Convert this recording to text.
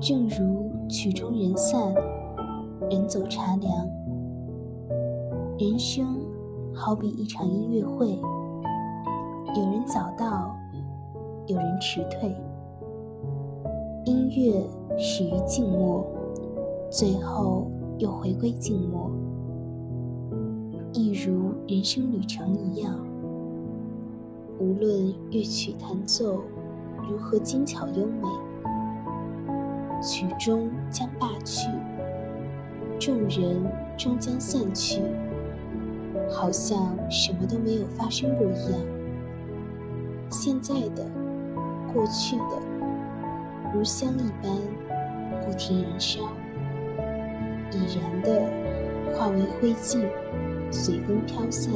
正如曲终人散，人走茶凉。人生好比一场音乐会，有人早到，有人迟退。音乐始于静默，最后又回归静默。一如人生旅程一样，无论乐曲弹奏如何精巧优美。曲终将罢去，众人终将散去，好像什么都没有发生过一样。现在的、过去的，如香一般不停燃烧，已燃的化为灰烬，随风飘散，